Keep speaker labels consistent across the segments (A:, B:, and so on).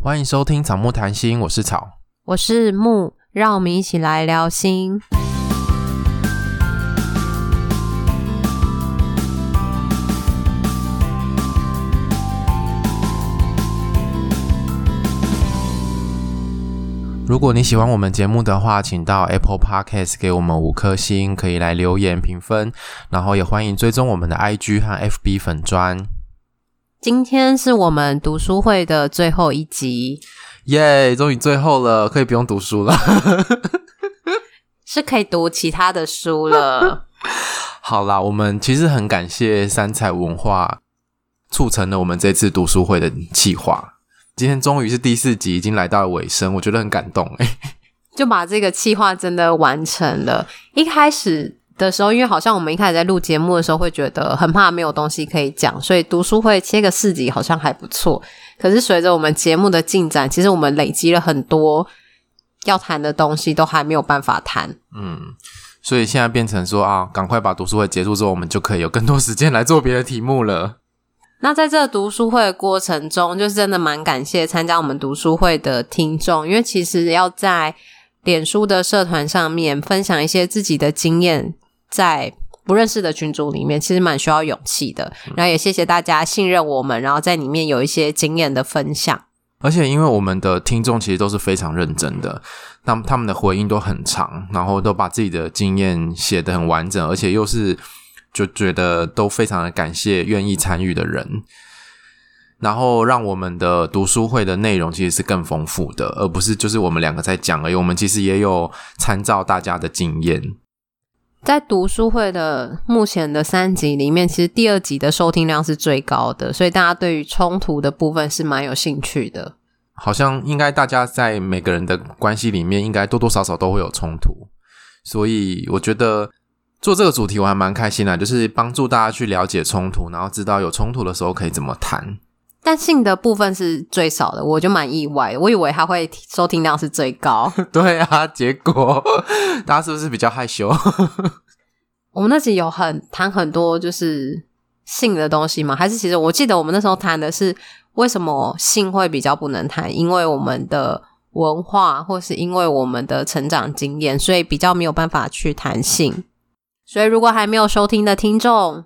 A: 欢迎收听草木谈心，我是草，
B: 我是木，让我们一起来聊心。
A: 如果你喜欢我们节目的话，请到 Apple Podcast 给我们五颗星，可以来留言评分，然后也欢迎追踪我们的 IG 和 FB 粉专。
B: 今天是我们读书会的最后一集，
A: 耶！终于最后了，可以不用读书了，
B: 是可以读其他的书了。
A: 好啦，我们其实很感谢三彩文化促成了我们这次读书会的企划。今天终于是第四集，已经来到了尾声，我觉得很感动哎，
B: 就把这个企划真的完成了。一开始的时候，因为好像我们一开始在录节目的时候，会觉得很怕没有东西可以讲，所以读书会切个四集好像还不错。可是随着我们节目的进展，其实我们累积了很多要谈的东西，都还没有办法谈。
A: 嗯，所以现在变成说啊，赶快把读书会结束之后，我们就可以有更多时间来做别的题目了。
B: 那在这读书会的过程中，就是真的蛮感谢参加我们读书会的听众，因为其实要在脸书的社团上面分享一些自己的经验，在不认识的群组里面，其实蛮需要勇气的。然后也谢谢大家信任我们，然后在里面有一些经验的分享。
A: 而且因为我们的听众其实都是非常认真的，他们他们的回应都很长，然后都把自己的经验写得很完整，而且又是。就觉得都非常的感谢愿意参与的人，然后让我们的读书会的内容其实是更丰富的，而不是就是我们两个在讲而已。我们其实也有参照大家的经验。
B: 在读书会的目前的三集里面，其实第二集的收听量是最高的，所以大家对于冲突的部分是蛮有兴趣的。
A: 好像应该大家在每个人的关系里面，应该多多少少都会有冲突，所以我觉得。做这个主题我还蛮开心的，就是帮助大家去了解冲突，然后知道有冲突的时候可以怎么谈。
B: 但性的部分是最少的，我就蛮意外的，我以为他会收听量是最高。
A: 对啊，结果 大家是不是比较害羞？
B: 我们那集有很谈很多就是性的东西吗？还是其实我记得我们那时候谈的是为什么性会比较不能谈？因为我们的文化，或是因为我们的成长经验，所以比较没有办法去谈性。所以，如果还没有收听的听众，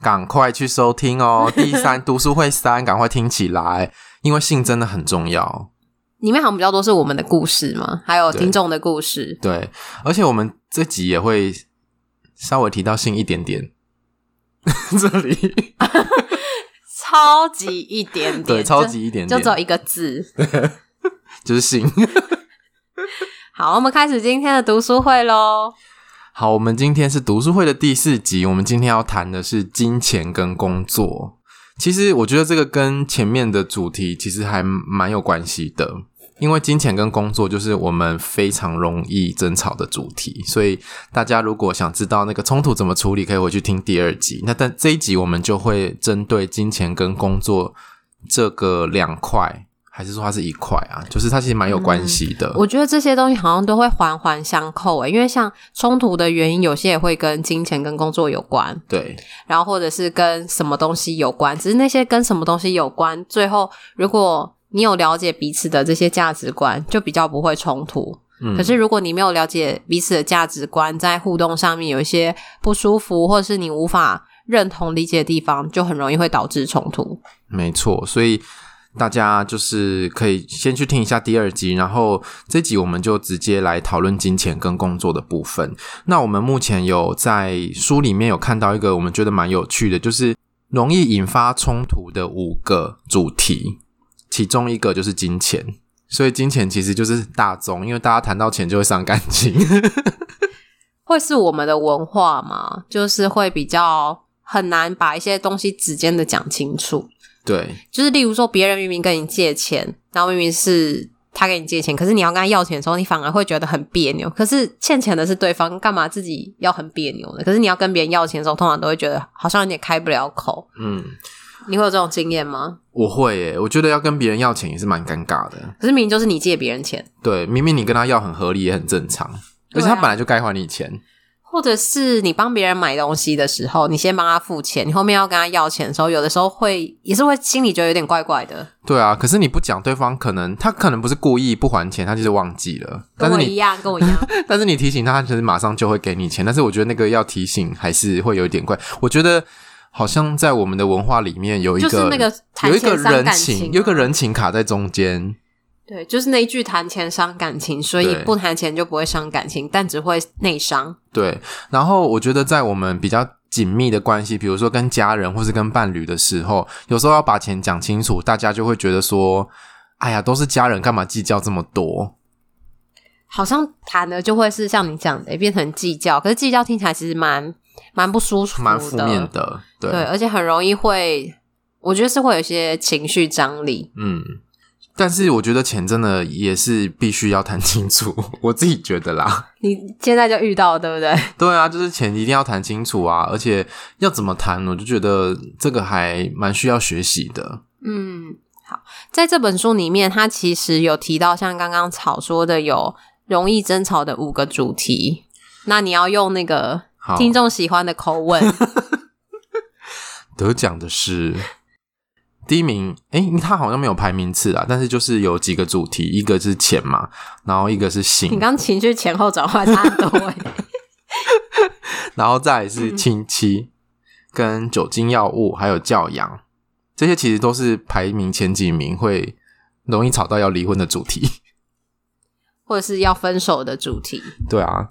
A: 赶快去收听哦！第三读书会三，赶快听起来，因为性真的很重要。
B: 里面好像比较多是我们的故事嘛，还有听众的故事
A: 对。对，而且我们这集也会稍微提到性一点点。这里
B: 超级一点点，
A: 对，超级一点点，
B: 就只有一个字，
A: 就是性。
B: 好，我们开始今天的读书会喽。
A: 好，我们今天是读书会的第四集。我们今天要谈的是金钱跟工作。其实我觉得这个跟前面的主题其实还蛮有关系的，因为金钱跟工作就是我们非常容易争吵的主题。所以大家如果想知道那个冲突怎么处理，可以回去听第二集。那但这一集我们就会针对金钱跟工作这个两块。还是说它是一块啊？就是它其实蛮有关系的。
B: 嗯，我觉得这些东西好像都会环环相扣诶，因为像冲突的原因，有些也会跟金钱跟工作有关。
A: 对，
B: 然后或者是跟什么东西有关，只是那些跟什么东西有关，最后如果你有了解彼此的这些价值观，就比较不会冲突。嗯，可是如果你没有了解彼此的价值观，在互动上面有一些不舒服，或者是你无法认同理解的地方，就很容易会导致冲突。
A: 没错，所以。大家就是可以先去听一下第二集，然后这集我们就直接来讨论金钱跟工作的部分。那我们目前有在书里面有看到一个我们觉得蛮有趣的，就是容易引发冲突的五个主题，其中一个就是金钱。所以金钱其实就是大宗，因为大家谈到钱就会伤感情。
B: 会是我们的文化吗？就是会比较很难把一些东西直接的讲清楚。
A: 对，
B: 就是例如说，别人明明跟你借钱，然后明明是他跟你借钱，可是你要跟他要钱的时候，你反而会觉得很别扭。可是欠钱的是对方，干嘛自己要很别扭呢？可是你要跟别人要钱的时候，通常都会觉得好像有点开不了口。嗯，你会有这种经验吗？
A: 我会耶，我觉得要跟别人要钱也是蛮尴尬的。
B: 可是明明就是你借别人钱，
A: 对，明明你跟他要很合理，也很正常，而且他本来就该还你钱。
B: 或者是你帮别人买东西的时候，你先帮他付钱，你后面要跟他要钱的时候，有的时候会也是会心里觉得有点怪怪的。
A: 对啊，可是你不讲，对方可能他可能不是故意不还钱，他就是忘记了。
B: 跟我一样，跟我一样。
A: 但是你提醒他，他其实马上就会给你钱。但是我觉得那个要提醒还是会有一点怪。我觉得好像在我们的文化里面有一个，
B: 就是那个
A: 有一个人
B: 情，
A: 情，有一个人情卡在中间。
B: 对，就是那一句谈钱伤感情，所以不谈钱就不会伤感情，但只会内伤。
A: 对，然后我觉得在我们比较紧密的关系，比如说跟家人或是跟伴侣的时候，有时候要把钱讲清楚，大家就会觉得说：“哎呀，都是家人，干嘛计较这么多？”
B: 好像谈的就会是像你讲的，变成计较，可是计较听起来其实蛮蛮不舒服的，
A: 蛮负面的。对，
B: 对，而且很容易会，我觉得是会有一些情绪张力。
A: 嗯。但是我觉得钱真的也是必须要谈清楚，我自己觉得啦。
B: 你现在就遇到了，对不对？
A: 对啊，就是钱一定要谈清楚啊，而且要怎么谈，我就觉得这个还蛮需要学习的。
B: 嗯，好，在这本书里面，它其实有提到像刚刚草说的，有容易争吵的五个主题。那你要用那个听众喜欢的口吻，
A: 得奖的是。第一名，诶，他好像没有排名次啊，但是就是有几个主题，一个是钱嘛，然后一个是性。
B: 你刚情绪前后转换差很多诶
A: 然后再来是亲戚、跟酒精药物，还有教养，这些其实都是排名前几名会容易吵到要离婚的主题，
B: 或者是要分手的主题。
A: 对啊，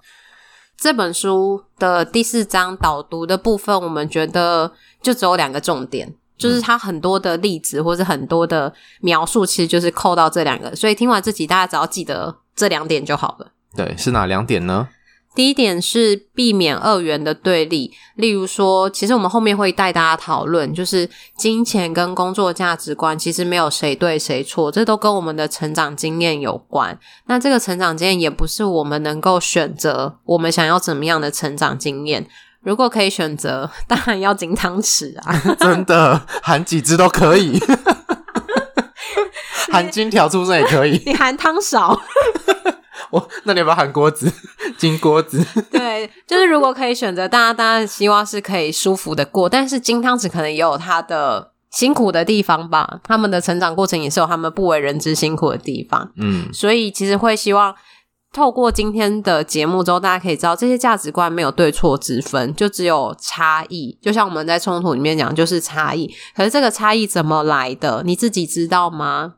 B: 这本书的第四章导读的部分，我们觉得就只有两个重点。就是他很多的例子，或者很多的描述，其实就是扣到这两个。所以听完这集，大家只要记得这两点就好了。
A: 对，是哪两点呢？
B: 第一点是避免二元的对立，例如说，其实我们后面会带大家讨论，就是金钱跟工作价值观，其实没有谁对谁错，这都跟我们的成长经验有关。那这个成长经验也不是我们能够选择，我们想要怎么样的成长经验。如果可以选择，当然要金汤匙啊！
A: 真的，含几只都可以，含金条出生也可以。
B: 你含汤勺，
A: 我那你要不要含锅子？金锅子？
B: 对，就是如果可以选择，大家当然希望是可以舒服的过，但是金汤匙可能也有它的辛苦的地方吧。他们的成长过程也是有他们不为人知辛苦的地方。嗯，所以其实会希望。透过今天的节目之后，大家可以知道这些价值观没有对错之分，就只有差异。就像我们在冲突里面讲，就是差异。可是这个差异怎么来的？你自己知道吗？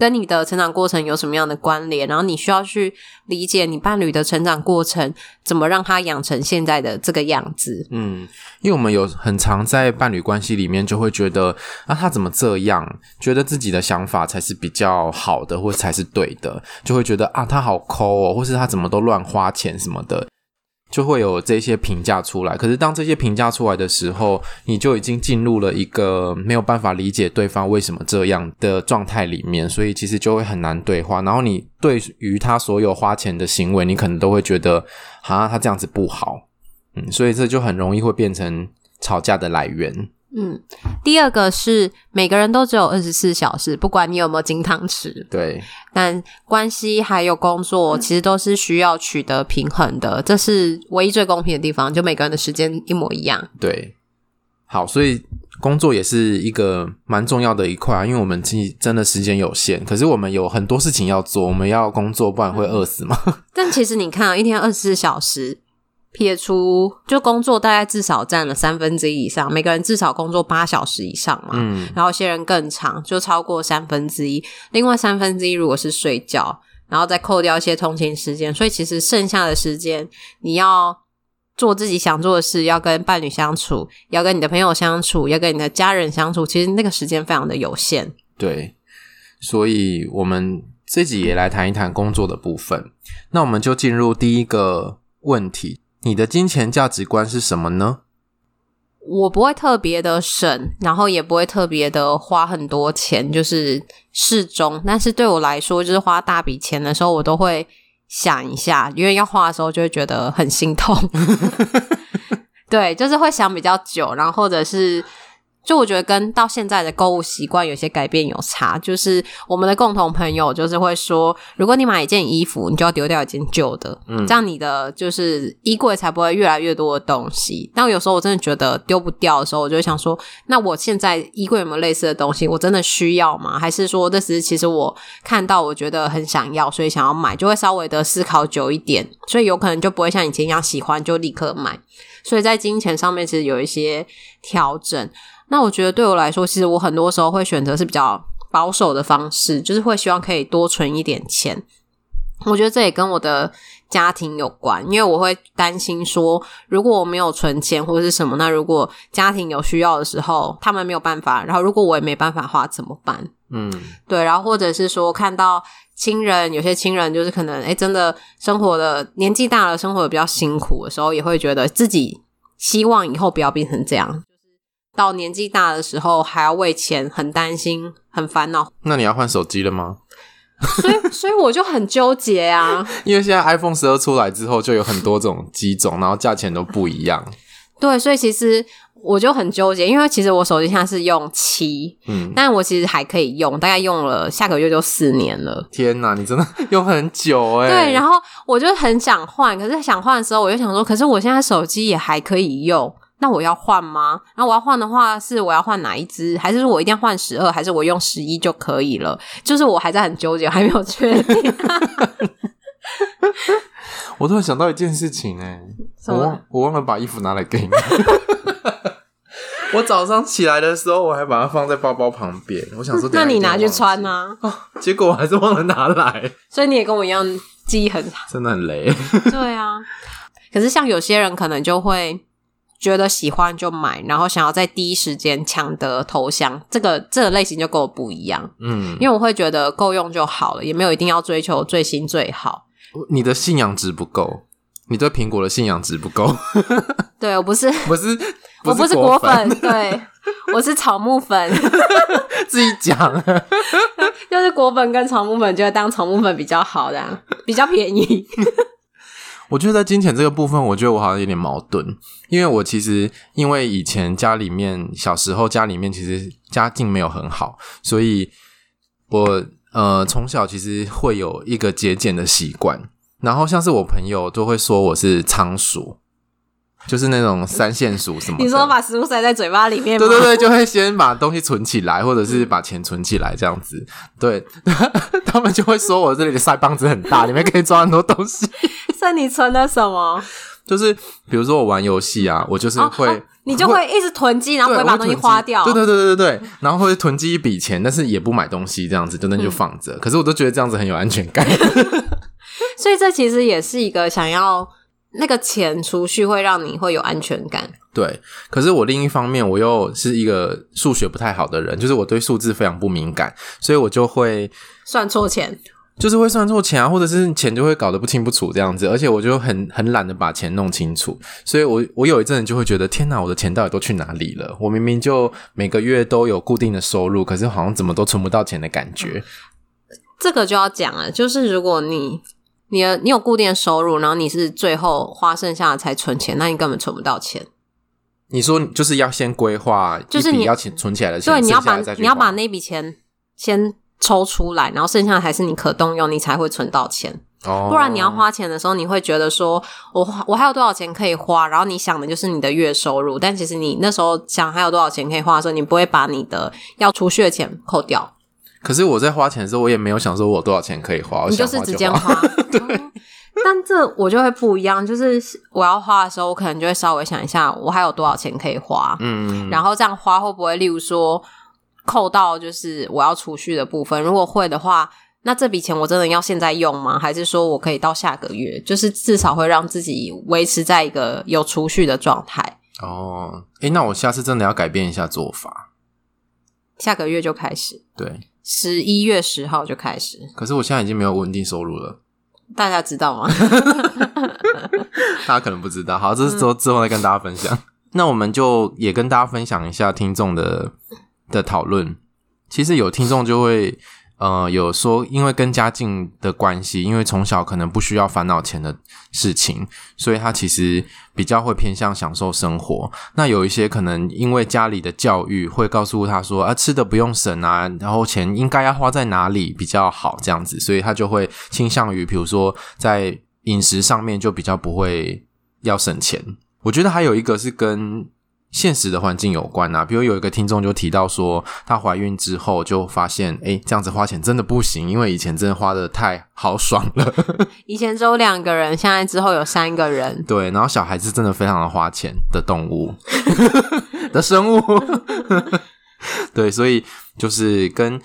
B: 跟你的成长过程有什么样的关联？然后你需要去理解你伴侣的成长过程，怎么让他养成现在的这个样子。
A: 嗯，因为我们有很常在伴侣关系里面，就会觉得啊，他怎么这样？觉得自己的想法才是比较好的，或才是对的，就会觉得啊，他好抠哦，或是他怎么都乱花钱什么的。就会有这些评价出来，可是当这些评价出来的时候，你就已经进入了一个没有办法理解对方为什么这样的状态里面，所以其实就会很难对话。然后你对于他所有花钱的行为，你可能都会觉得，啊，他这样子不好，嗯，所以这就很容易会变成吵架的来源。
B: 嗯，第二个是每个人都只有二十四小时，不管你有没有金汤匙。
A: 对，
B: 但关系还有工作，其实都是需要取得平衡的，这是唯一最公平的地方，就每个人的时间一模一样。
A: 对，好，所以工作也是一个蛮重要的一块，因为我们其实真的时间有限，可是我们有很多事情要做，我们要工作，不然会饿死嘛。
B: 但其实你看啊，一天二十四小时。撇除就工作，大概至少占了三分之一以上。每个人至少工作八小时以上嘛，嗯，然后有些人更长，就超过三分之一。另外三分之一如果是睡觉，然后再扣掉一些通勤时间，所以其实剩下的时间，你要做自己想做的事，要跟伴侣相处，要跟你的朋友相处，要跟你的家人相处，其实那个时间非常的有限。
A: 对，所以我们自己也来谈一谈工作的部分。那我们就进入第一个问题。你的金钱价值观是什么呢？
B: 我不会特别的省，然后也不会特别的花很多钱，就是适中。但是对我来说，就是花大笔钱的时候，我都会想一下，因为要花的时候就会觉得很心痛。对，就是会想比较久，然后或者是就我觉得跟到现在的购物习惯有些改变有差，就是我们的共同朋友就是会说，如果你买一件衣服，你就要丢掉一件旧的，嗯，这样你的就是衣柜才不会越来越多的东西。但有时候我真的觉得丢不掉的时候，我就会想说，那我现在衣柜有没有类似的东西？我真的需要吗？还是说这是其实我看到我觉得很想要，所以想要买，就会稍微的思考久一点，所以有可能就不会像以前一样喜欢就立刻买。所以在金钱上面其实有一些调整。那我觉得对我来说，其实我很多时候会选择是比较保守的方式，就是会希望可以多存一点钱。我觉得这也跟我的家庭有关，因为我会担心说，如果我没有存钱或者是什么，那如果家庭有需要的时候，他们没有办法，然后如果我也没办法花怎么办？嗯，对，然后或者是说看到亲人，有些亲人就是可能诶真的生活的年纪大了，生活的比较辛苦的时候，也会觉得自己希望以后不要变成这样。到年纪大的时候，还要为钱很担心、很烦恼。
A: 那你要换手机了吗？
B: 所以，所以我就很纠结啊。
A: 因为现在 iPhone 十二出来之后，就有很多种机种，然后价钱都不一样。
B: 对，所以其实我就很纠结，因为其实我手机现在是用七，嗯，但我其实还可以用，大概用了下个月就四年了。
A: 天哪，你真的用很久欸。
B: 对，然后我就很想换，可是想换的时候，我就想说，可是我现在手机也还可以用。那我要换吗？然后我要换的话，是我要换哪一只？还是说我一定要换十二？还是我用十一就可以了？就是我还在很纠结，还没有确定。
A: 我突然想到一件事情哎，我忘我忘了把衣服拿来给你。我早上起来的时候，我还把它放在包包旁边。我想说，
B: 那你拿去穿啊？
A: 哦，结果我还是忘了拿来。
B: 所以你也跟我一样，记忆很差，
A: 真的很雷。
B: 对啊，可是像有些人可能就会。觉得喜欢就买，然后想要在第一时间抢得头香，这个这个类型就跟我不一样。嗯，因为我会觉得够用就好了，也没有一定要追求最新最好。
A: 你的信仰值不够，你对苹果的信仰值不够。
B: 对，我不是，
A: 不是，
B: 我不是果粉，对，我是草木粉。
A: 自己讲，
B: 就是果粉跟草木粉，觉得当草木粉比较好的，比较便宜。
A: 我觉得在金钱这个部分，我觉得我好像有点矛盾，因为我其实因为以前家里面小时候家里面其实家境没有很好，所以我呃从小其实会有一个节俭的习惯，然后像是我朋友都会说我是仓鼠。就是那种三线鼠什么？
B: 你说把食物塞在嘴巴里面吗？
A: 对对对，就会先把东西存起来，或者是把钱存起来这样子。对，他们就会说我这里的腮帮子很大，里面可以装很多东西。
B: 是你存了什么？
A: 就是比如说我玩游戏啊，我就是会、哦哦，你
B: 就会一直囤积，然后不会把东西花掉。
A: 对对对对对对，然后会囤积一笔钱，但是也不买东西，这样子就那就放着。嗯、可是我都觉得这样子很有安全感。
B: 所以这其实也是一个想要。那个钱储蓄会让你会有安全感，
A: 对。可是我另一方面，我又是一个数学不太好的人，就是我对数字非常不敏感，所以我就会
B: 算错钱，
A: 就是会算错钱啊，或者是钱就会搞得不清不楚这样子。而且我就很很懒得把钱弄清楚，所以我我有一阵子就会觉得，天哪，我的钱到底都去哪里了？我明明就每个月都有固定的收入，可是好像怎么都存不到钱的感觉。
B: 这个就要讲了，就是如果你。你的你有固定的收入，然后你是最后花剩下的才存钱，那你根本存不到钱。
A: 你说就是要先规划，就是你要钱存起来的钱，
B: 对，你要把你要把那笔钱先抽出来，然后剩下的还是你可动用，你才会存到钱。哦，不然你要花钱的时候，你会觉得说我我还有多少钱可以花，然后你想的就是你的月收入，但其实你那时候想还有多少钱可以花的时候，你不会把你的要储蓄的钱扣掉。
A: 可是我在花钱的时候，我也没有想说我有多少钱可以花，
B: 你就是直接花。对、嗯，但这我就会不一样，就是我要花的时候，我可能就会稍微想一下，我还有多少钱可以花。嗯，然后这样花会不会，例如说扣到就是我要储蓄的部分？如果会的话，那这笔钱我真的要现在用吗？还是说我可以到下个月？就是至少会让自己维持在一个有储蓄的状态。
A: 哦，诶，那我下次真的要改变一下做法，
B: 下个月就开始。
A: 对。
B: 十一月十号就开始，
A: 可是我现在已经没有稳定收入了。
B: 大家知道吗？
A: 大家可能不知道。好，这是之后之后再跟大家分享。那我们就也跟大家分享一下听众的的讨论。其实有听众就会呃，有说因为跟家境的关系，因为从小可能不需要烦恼钱的事情，所以他其实比较会偏向享受生活。那有一些可能因为家里的教育会告诉他说啊，吃的不用省啊，然后钱应该要花在哪里比较好这样子，所以他就会倾向于，比如说在饮食上面就比较不会要省钱。我觉得还有一个是跟。现实的环境有关啊，比如有一个听众就提到说，她怀孕之后就发现，诶，这样子花钱真的不行，因为以前真的花得太豪爽了。
B: 以前只有两个人，现在之后有三个人。
A: 对，然后小孩子真的非常的花钱的动物 的生物。对，所以就是跟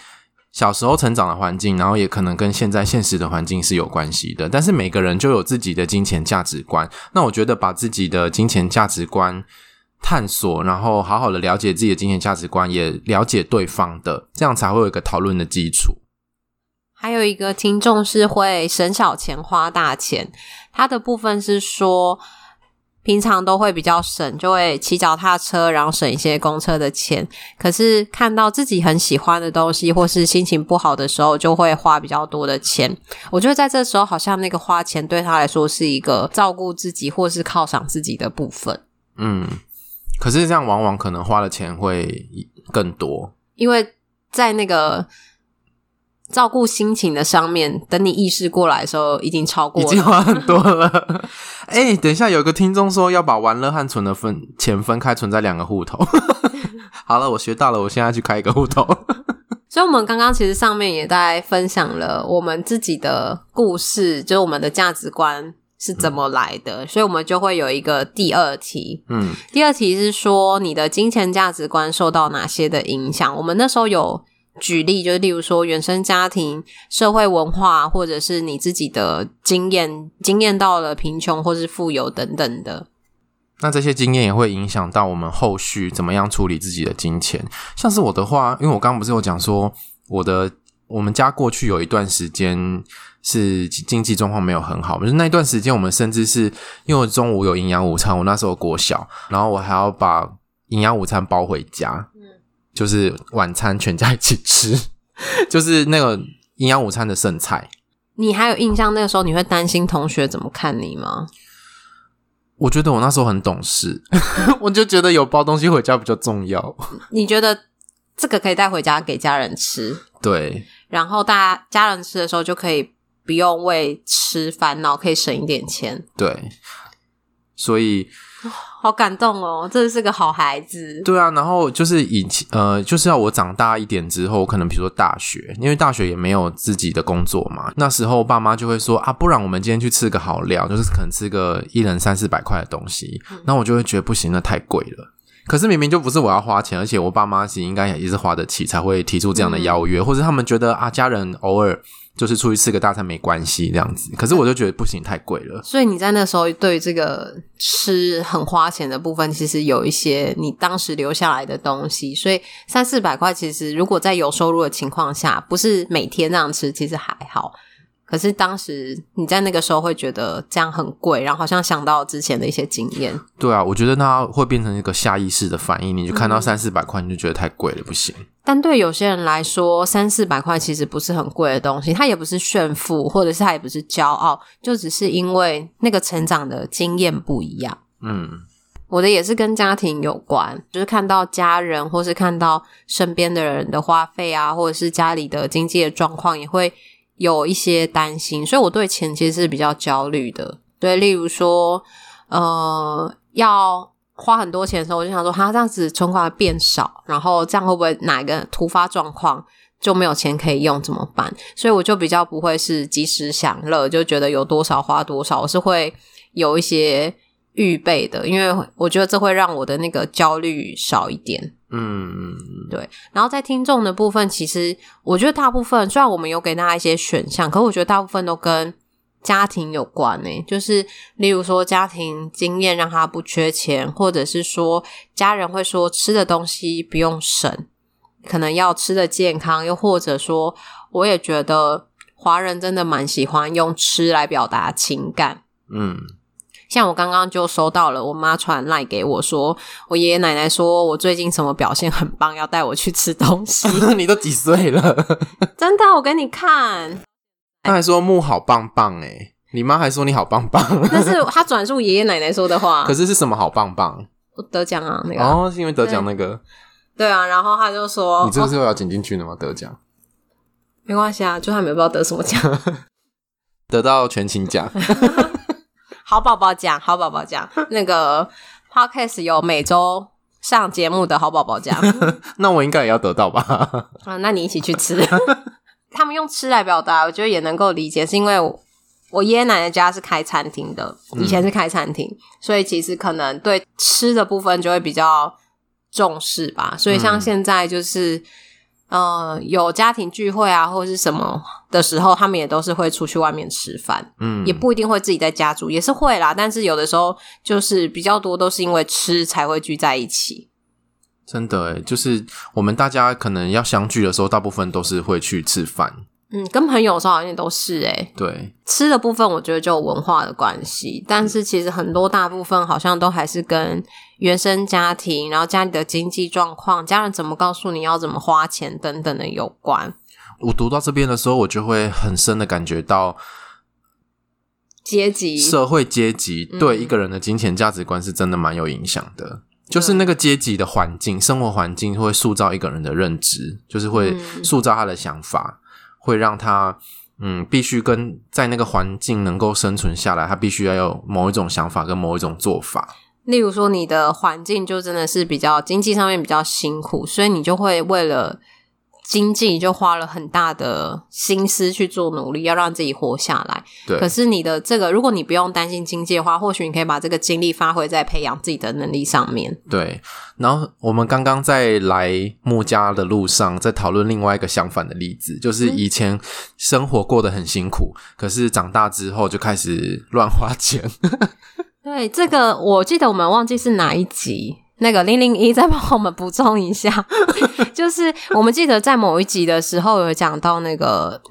A: 小时候成长的环境，然后也可能跟现在现实的环境是有关系的。但是每个人就有自己的金钱价值观，那我觉得把自己的金钱价值观。探索，然后好好的了解自己的金钱价值观，也了解对方的，这样才会有一个讨论的基础。
B: 还有一个听众是会省小钱花大钱，他的部分是说，平常都会比较省，就会骑脚踏车，然后省一些公车的钱。可是看到自己很喜欢的东西，或是心情不好的时候，就会花比较多的钱。我觉得在这时候，好像那个花钱对他来说是一个照顾自己，或是犒赏自己的部分。
A: 嗯。可是这样往往可能花的钱会更多，
B: 因为在那个照顾心情的上面，等你意识过来的时候，已经超过了，
A: 已经花很多了。哎、欸，等一下，有个听众说要把玩乐和存的分钱分开，存在两个户头。好了，我学到了，我现在去开一个户头。
B: 所以，我们刚刚其实上面也在分享了我们自己的故事，就是我们的价值观。是怎么来的？嗯，所以我们就会有一个第二题。嗯，第二题是说你的金钱价值观受到哪些的影响？我们那时候有举例，就是例如说原生家庭、社会文化，或者是你自己的经验，经验到了贫穷或是富有等等的。
A: 那这些经验也会影响到我们后续怎么样处理自己的金钱。像是我的话，因为我刚刚不是有讲说我的。我们家过去有一段时间是经济状况没有很好，就是那段时间我们甚至是因为中午有营养午餐，我那时候国小，然后我还要把营养午餐包回家，嗯，就是晚餐全家一起吃，就是那个营养午餐的剩菜。
B: 你还有印象那个时候你会担心同学怎么看你吗？
A: 我觉得我那时候很懂事，我就觉得有包东西回家比较重要。
B: 你觉得这个可以带回家给家人吃？
A: 对。
B: 然后大家家人吃的时候就可以不用为吃烦恼，可以省一点钱。
A: 对，所以
B: 好感动哦，真的是个好孩子。
A: 对啊，然后就是以前呃，就是要我长大一点之后，可能比如说大学，因为大学也没有自己的工作嘛，那时候爸妈就会说啊，不然我们今天去吃个好料，就是可能吃个一人三四百块的东西，那、嗯、我就会觉得不行，那太贵了。可是明明就不是我要花钱，而且我爸妈其实应该也是花得起，才会提出这样的邀约，嗯、或者他们觉得啊，家人偶尔就是出去吃个大餐没关系这样子。可是我就觉得不行，太贵了。
B: 所以你在那时候对这个吃很花钱的部分，其实有一些你当时留下来的东西。所以三四百块，其实如果在有收入的情况下，不是每天这样吃，其实还好。可是当时你在那个时候会觉得这样很贵，然后好像想到之前的一些经验。
A: 对啊，我觉得它会变成一个下意识的反应，你就看到三四百块，你就觉得太贵了，不行。
B: 但对有些人来说，三四百块其实不是很贵的东西，它也不是炫富，或者是它也不是骄傲，就只是因为那个成长的经验不一样。嗯，我的也是跟家庭有关，就是看到家人或是看到身边的人的花费啊，或者是家里的经济的状况，也会。有一些担心，所以我对钱其实是比较焦虑的。对，例如说，呃，要花很多钱的时候，我就想说，哈，这样子存款变少，然后这样会不会哪一个突发状况就没有钱可以用，怎么办？所以我就比较不会是及时享乐，就觉得有多少花多少，我是会有一些预备的，因为我觉得这会让我的那个焦虑少一点。嗯，对。然后在听众的部分，其实我觉得大部分，虽然我们有给大家一些选项，可我觉得大部分都跟家庭有关呢。就是例如说，家庭经验让他不缺钱，或者是说家人会说吃的东西不用省，可能要吃的健康，又或者说，我也觉得华人真的蛮喜欢用吃来表达情感。嗯。像我刚刚就收到了我妈传赖给我说，我爷爷奶奶说我最近什么表现很棒，要带我去吃东西。
A: 你都几岁了？
B: 真的，我给你看。
A: 他还说木好棒棒诶，你妈还说你好棒棒。
B: 但是他转述爷爷奶奶说的话。
A: 可是是什么好棒棒？
B: 我得奖啊，那个
A: 哦，是因为得奖那
B: 个对。啊，然后他就说，
A: 你这个是要剪进去的吗？哦、得奖
B: 没关系啊，就他没有不知道得什么奖，
A: 得到全勤奖。
B: 好宝宝奖，好宝宝奖，那个 Podcast 有每周上节目的好宝宝奖，
A: 那我应该也要得到吧？
B: 啊，那你一起去吃。他们用吃来表达，我觉得也能够理解，是因为我，我爷爷奶奶家是开餐厅的，以前是开餐厅，嗯，所以其实可能对吃的部分就会比较重视吧。所以像现在就是。呃，有家庭聚会啊，或者是什么的时候，他们也都是会出去外面吃饭，嗯，也不一定会自己在家住，也是会啦。但是有的时候就是比较多都是因为吃才会聚在一起。
A: 真的诶，就是我们大家可能要相聚的时候，大部分都是会去吃饭。
B: 嗯，跟朋友的时候好像都是诶。
A: 对，
B: 吃的部分我觉得就有文化的关系，但是其实很多大部分好像都还是跟原生家庭，然后家里的经济状况、家人怎么告诉你要怎么花钱等等的有关。
A: 我读到这边的时候，我就会很深的感觉到
B: 阶级、
A: 社会阶级对一个人的金钱价值观是真的蛮有影响的。嗯、就是那个阶级的环境、生活环境会塑造一个人的认知，就是会塑造他的想法。会让他，嗯，必须跟在那个环境能够生存下来，他必须要有某一种想法跟某一种做法。
B: 例如说，你的环境就真的是比较经济上面比较辛苦，所以你就会为了。经济就花了很大的心思去做努力，要让自己活下来。
A: 对。
B: 可是你的这个，如果你不用担心经济的话，或许你可以把这个精力发挥在培养自己的能力上面。
A: 对。然后我们刚刚在来木家的路上，在讨论另外一个相反的例子，就是以前生活过得很辛苦，嗯、可是长大之后就开始乱花钱。
B: 对，这个我记得我们忘记是哪一集。那个零零一再帮我们补充一下，就是我们记得在某一集的时候有讲到那个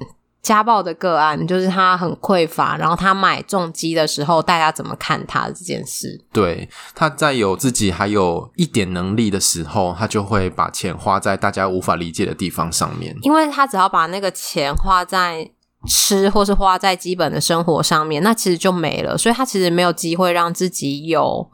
B: 家暴的个案，就是他很匮乏，然后他买重机的时候，大家怎么看他这件事？
A: 对，他在有自己还有一点能力的时候，他就会把钱花在大家无法理解的地方上面，
B: 因为他只要把那个钱花在吃或是花在基本的生活上面，那其实就没了，所以他其实没有机会让自己有。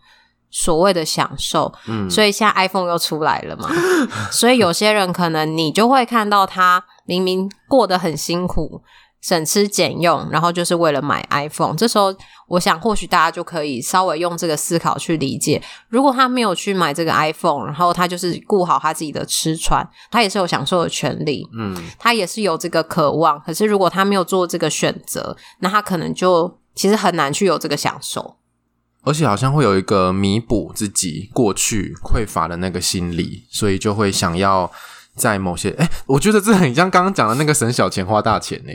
B: 所谓的享受，嗯，所以现在 iPhone 又出来了嘛，所以有些人可能你就会看到他明明过得很辛苦，省吃俭用，然后就是为了买 iPhone。这时候，我想或许大家就可以稍微用这个思考去理解，如果他没有去买这个 iPhone，然后他就是顾好他自己的吃穿，他也是有享受的权利，嗯，他也是有这个渴望。可是如果他没有做这个选择，那他可能就其实很难去有这个享受。
A: 而且好像会有一个弥补自己过去匮乏的那个心理，所以就会想要在某些哎，我觉得这很像刚刚讲的那个省小钱花大钱呢，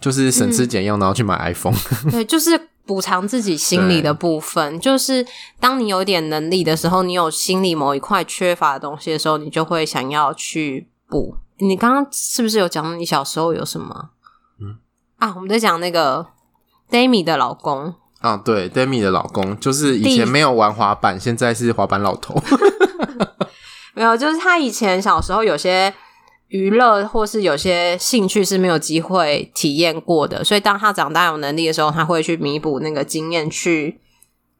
A: 就是省吃俭用，然后去买 iPhone。
B: 嗯。对，就是补偿自己心理的部分。就是当你有点能力的时候，你有心理某一块缺乏的东西的时候，你就会想要去补。你刚刚是不是有讲你小时候有什么？嗯啊，我们在讲那个 DAMI 的老公。
A: 啊，对，Demi 的老公就是以前没有玩滑板，现在是滑板老头。
B: 没有，就是他以前小时候有些娱乐或是有些兴趣是没有机会体验过的，所以当他长大有能力的时候，他会去弥补那个经验，去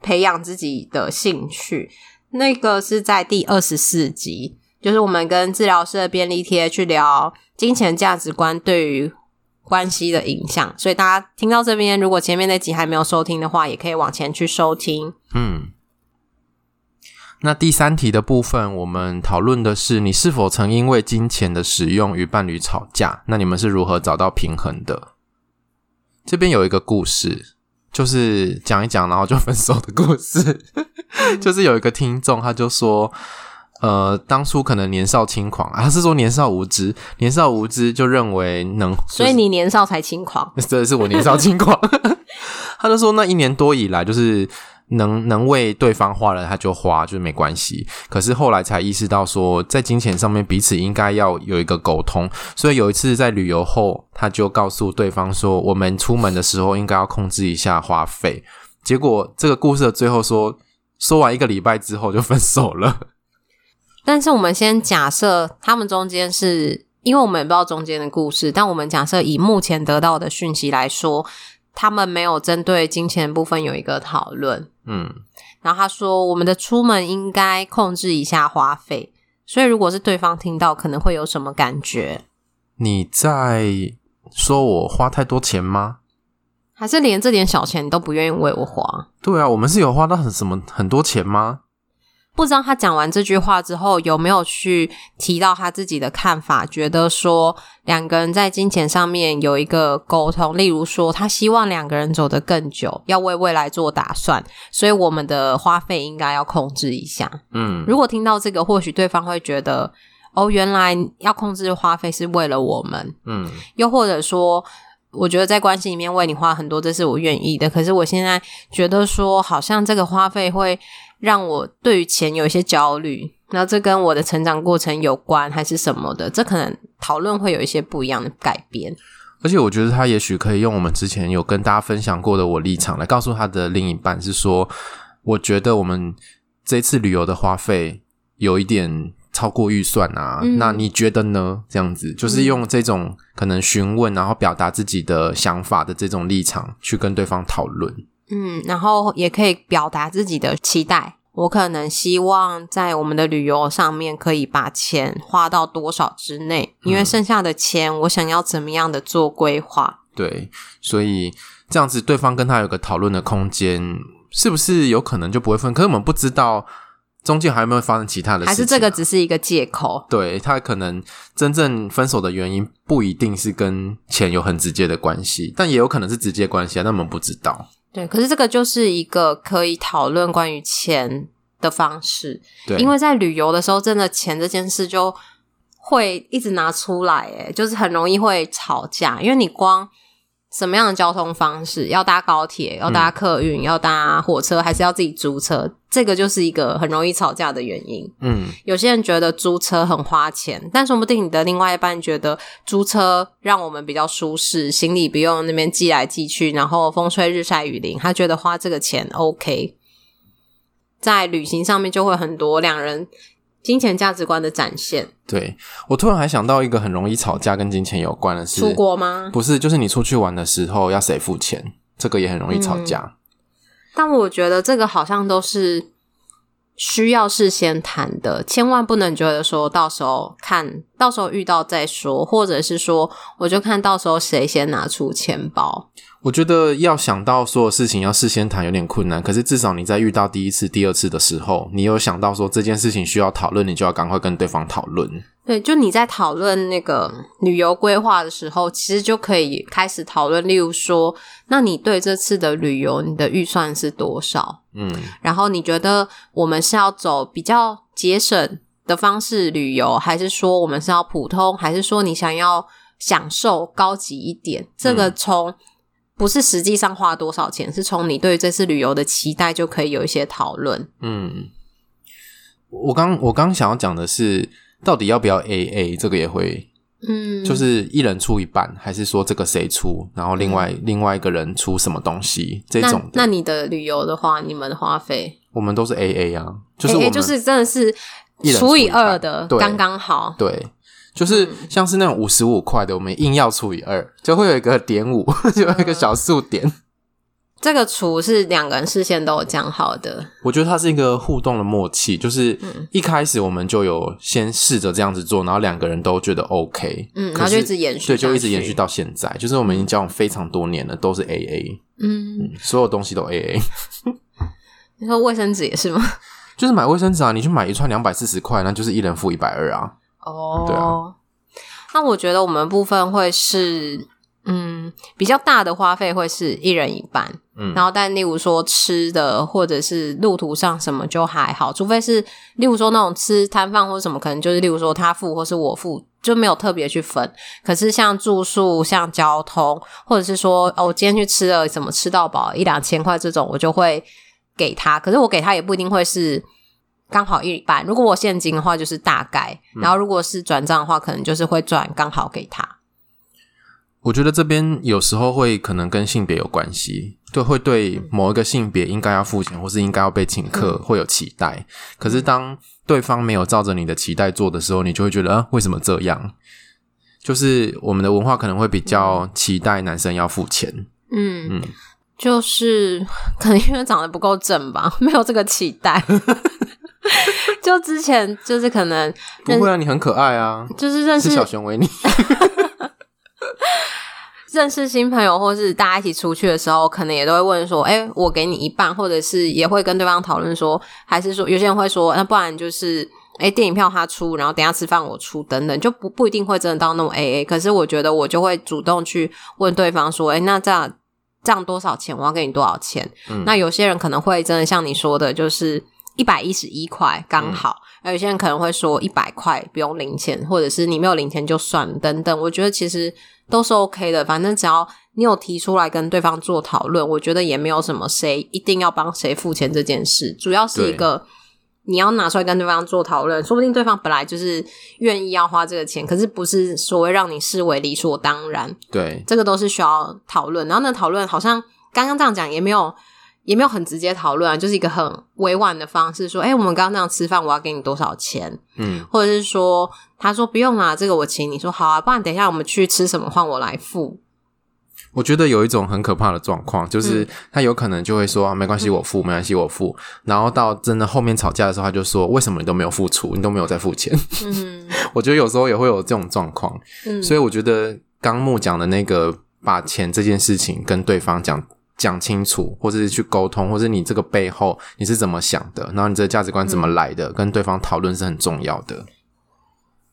B: 培养自己的兴趣。那个是在第二十四集，就是我们跟治疗师的便利贴去聊金钱价值观对于。关系的影响，所以大家听到这边，如果前面那集还没有收听的话，也可以往前去收听。
A: 嗯，那第三题的部分，我们讨论的是你是否曾因为金钱的使用与伴侣吵架？那你们是如何找到平衡的？这边有一个故事，就是讲一讲，然后就 分手的故事。就是有一个听众，他就说。呃，当初可能年少轻狂啊，他是说年少无知，年少无知就认为能，就是、
B: 所以你年少才轻狂，
A: 真的是我年少轻狂。他就说那一年多以来，就是能能为对方花了他就花，就是没关系。可是后来才意识到说，在金钱上面彼此应该要有一个沟通。所以有一次在旅游后，他就告诉对方说，我们出门的时候应该要控制一下花费。结果这个故事的最后说，说完一个礼拜之后就分手了。
B: 但是我们先假设他们中间是，因为我们也不知道中间的故事，但我们假设以目前得到的讯息来说，他们没有针对金钱部分有一个讨论。
A: 嗯，
B: 然后他说，我们的出门应该控制一下花费，所以如果是对方听到，可能会有什么感觉？
A: 你在说我花太多钱吗？
B: 还是连这点小钱都不愿意为我花？
A: 对啊，我们是有花到很什么很多钱吗？
B: 不知道他讲完这句话之后有没有去提到他自己的看法，觉得说两个人在金钱上面有一个沟通，例如说他希望两个人走得更久，要为未来做打算，所以我们的花费应该要控制一下。
A: 嗯，
B: 如果听到这个，或许对方会觉得哦，原来要控制花费是为了我们。
A: 嗯，
B: 又或者说。我觉得在关系里面为你花很多，这是我愿意的。可是我现在觉得说，好像这个花费会让我对于钱有一些焦虑。那这跟我的成长过程有关，还是什么的？这可能讨论会有一些不一样的改变。
A: 而且我觉得他也许可以用我们之前有跟大家分享过的我立场来告诉他的另一半，是说，我觉得我们这次旅游的花费有一点。超过预算啊？嗯，那你觉得呢？这样子就是用这种可能询问，然后表达自己的想法的这种立场去跟对方讨论。
B: 嗯，然后也可以表达自己的期待。我可能希望在我们的旅游上面可以把钱花到多少之内，因为剩下的钱我想要怎么样的做规划。
A: 对，所以这样子对方跟他有个讨论的空间，是不是有可能就不会分？可是我们不知道。中间还有没有发生其他的事情啊？还是
B: 这个只是一个借口？
A: 对，他可能真正分手的原因不一定是跟钱有很直接的关系，但也有可能是直接关系啊，那我们不知道。
B: 对，可是这个就是一个可以讨论关于钱的方式。
A: 对，
B: 因为在旅游的时候，真的钱这件事就会一直拿出来，哎，就是很容易会吵架，因为你光。什么样的交通方式？要搭高铁，要搭客运，嗯，要搭火车，还是要自己租车？这个就是一个很容易吵架的原因。
A: 嗯，
B: 有些人觉得租车很花钱，但说不定你的另外一半觉得租车让我们比较舒适，行李不用那边寄来寄去，然后风吹日晒雨淋，他觉得花这个钱 OK。在旅行上面就会很多两人。金钱价值观的展现。
A: 对，我突然还想到一个很容易吵架跟金钱有关的事。
B: 出国吗？
A: 不是，就是你出去玩的时候要谁付钱，这个也很容易吵架。嗯，
B: 但我觉得这个好像都是需要事先谈的，千万不能觉得说到时候看到时候遇到再说，或者是说我就看到时候谁先拿出钱包。
A: 我觉得要想到所有事情要事先谈有点困难，可是至少你在遇到第一次、第二次的时候，你有想到说这件事情需要讨论，你就要赶快跟对方讨论。
B: 对，就你在讨论那个旅游规划的时候，其实就可以开始讨论，例如说，那你对这次的旅游，你的预算是多少？
A: 嗯，
B: 然后你觉得我们是要走比较节省的方式旅游，还是说我们是要普通，还是说你想要享受高级一点？这个从不是实际上花多少钱，是从你对这次旅游的期待就可以有一些讨论。
A: 嗯，我刚我刚想要讲的是，到底要不要 AA？这个也会，
B: 嗯，
A: 就是一人出一半，还是说这个谁出，然后另外、嗯、另外一个人出什么东西这种？
B: 那，那你的旅游的话，你们的花费，
A: 我们都是 AA 啊，就是 AA
B: 就是真的是除以二的，刚刚好，
A: 对。就是像是那种五十五块的，我们硬要除以二，就会有一个点五，就有一个小数点。
B: 这个除是两个人事先都有讲好的。
A: 我觉得它是一个互动的默契，就是一开始我们就有先试着这样子做，然后两个人都觉得 OK，
B: 嗯，然后就一直延续，
A: 对，就一直延续到现在。就是我们已经交往非常多年了，都是 AA，
B: 嗯，
A: 嗯，所有东西都 AA。
B: 你说卫生纸也是吗？
A: 就是买卫生纸啊，你去买一串两百四十块，那就是一人付一百二啊。
B: 哦，
A: 对啊，
B: 那我觉得我们部分会是，嗯，比较大的花费会是一人一半，
A: 嗯，
B: 然后但例如说吃的或者是路途上什么就还好，除非是例如说那种吃摊贩或者什么，可能就是例如说他付或是我付，就没有特别去分。可是像住宿、像交通，或者是说哦，我今天去吃了怎么吃到饱一两千块这种，我就会给他。可是我给他也不一定会是。刚好一半，如果我现金的话就是大概，然后如果是转账的话，可能就是会转刚好给他。
A: 我觉得这边有时候会可能跟性别有关系，对，会对某一个性别应该要付钱，或是应该要被请客，会有期待。可是当对方没有照着你的期待做的时候，你就会觉得，啊，为什么这样？就是我们的文化可能会比较期待男生要付钱。
B: 嗯嗯，就是可能因为长得不够正吧，没有这个期待。就之前就是可能
A: 不会啊，你很可爱啊，
B: 就是认识
A: 是小熊维尼。
B: 认识新朋友，或是大家一起出去的时候，可能也都会问说：“哎、欸，我给你一半，或者是也会跟对方讨论说，还是说有些人会说，那不然就是哎、欸，电影票他出，然后等一下吃饭我出，等等，就不不一定会真的到那种 AA。可是我觉得我就会主动去问对方说：哎、欸，那这样这样多少钱？我要给你多少钱？嗯、那有些人可能会真的像你说的，就是一百一十一块刚好。那、嗯、有些人可能会说一百块不用零钱，或者是你没有零钱就算等等。我觉得其实。都是 OK 的，反正只要你有提出来跟对方做讨论，我觉得也没有什么谁一定要帮谁付钱这件事，主要是一个你要拿出来跟对方做讨论，说不定对方本来就是愿意要花这个钱，可是不是所谓让你视为理所当然。
A: 对，这
B: 个都是需要讨论，然后那讨论好像刚刚这样讲也没有。也没有很直接讨论啊，就是一个很委婉的方式，说：“哎、欸，我们刚刚那样吃饭，我要给你多少钱？”嗯，或者是说，他说：“不用啦，这个我请你。”说：“好啊，不然等一下我们去吃什么，换我来付。”
A: 我觉得有一种很可怕的状况，就是他有可能就会说：“嗯、没关系，我付，没关系，我付。”然后到真的后面吵架的时候，他就说：“为什么你都没有付出？你都没有在付钱？”嗯，我觉得有时候也会有这种状况。嗯，所以我觉得刚木讲的那个把钱这件事情跟对方讲。讲清楚，或者是去沟通，或者你这个背后你是怎么想的，然后你这个价值观怎么来的，嗯、跟对方讨论是很重要的。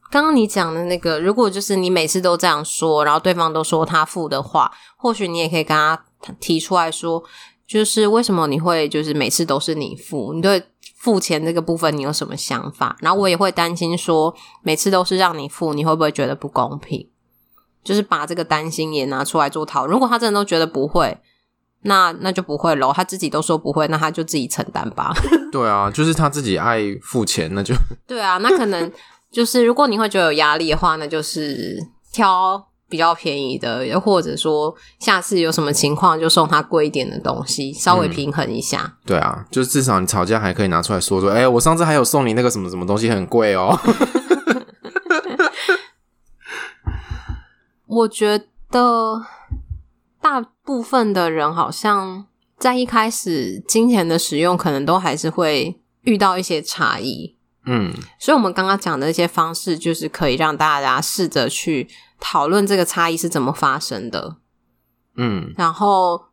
B: 刚刚你讲的那个，如果就是你每次都这样说，然后对方都说他付的话，或许你也可以跟他提出来说，就是为什么你会就是每次都是你付？你对付钱这个部分你有什么想法？然后我也会担心说，每次都是让你付，你会不会觉得不公平？就是把这个担心也拿出来做讨论。如果他真的都觉得不会。那那就不会喽，他自己都说不会，那他就自己承担吧。
A: 对啊，就是他自己爱付钱，那就
B: 对啊。那可能就是如果你会觉得有压力的话，那就是挑比较便宜的，又或者说下次有什么情况就送他贵一点的东西，稍微平衡一下。
A: 嗯、对啊，就至少你吵架还可以拿出来说说，哎、欸，我上次还有送你那个什么什么东西很贵哦。
B: 我觉得。大部分的人好像在一开始金钱的使用，可能都还是会遇到一些差异。嗯，所以我们刚刚讲的一些方式，就是可以让大家试着去讨论这个差异是怎么发生的。嗯，然后。